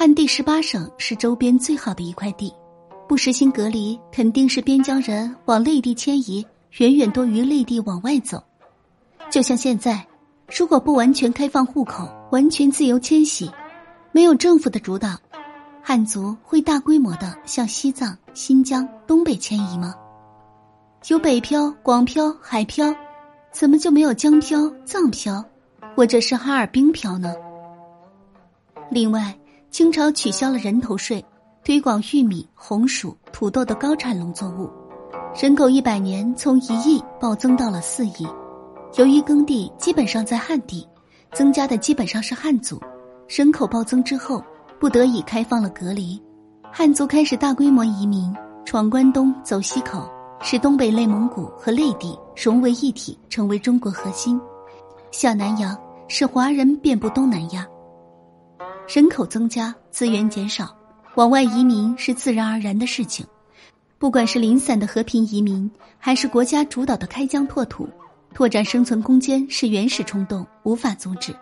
汉地十八省是周边最好的一块地，不实行隔离，肯定是边疆人往内地迁移远远多于内地往外走。就像现在，如果不完全开放户口，完全自由迁徙，没有政府的主导，汉族会大规模的向西藏、新疆、东北迁移吗？有北漂、广漂、海漂，怎么就没有江漂、藏漂，或者是哈尔滨漂呢？另外。清朝取消了人头税，推广玉米、红薯、土豆的高产农作物，人口一百年从一亿暴增到了四亿。由于耕地基本上在汉地，增加的基本上是汉族，人口暴增之后，不得已开放了隔离，汉族开始大规模移民，闯关东走西口，使东北、内蒙古和内地融为一体，成为中国核心。下南洋是华人遍布东南亚。人口增加，资源减少，往外移民是自然而然的事情。不管是零散的和平移民，还是国家主导的开疆拓土、拓展生存空间，是原始冲动，无法阻止。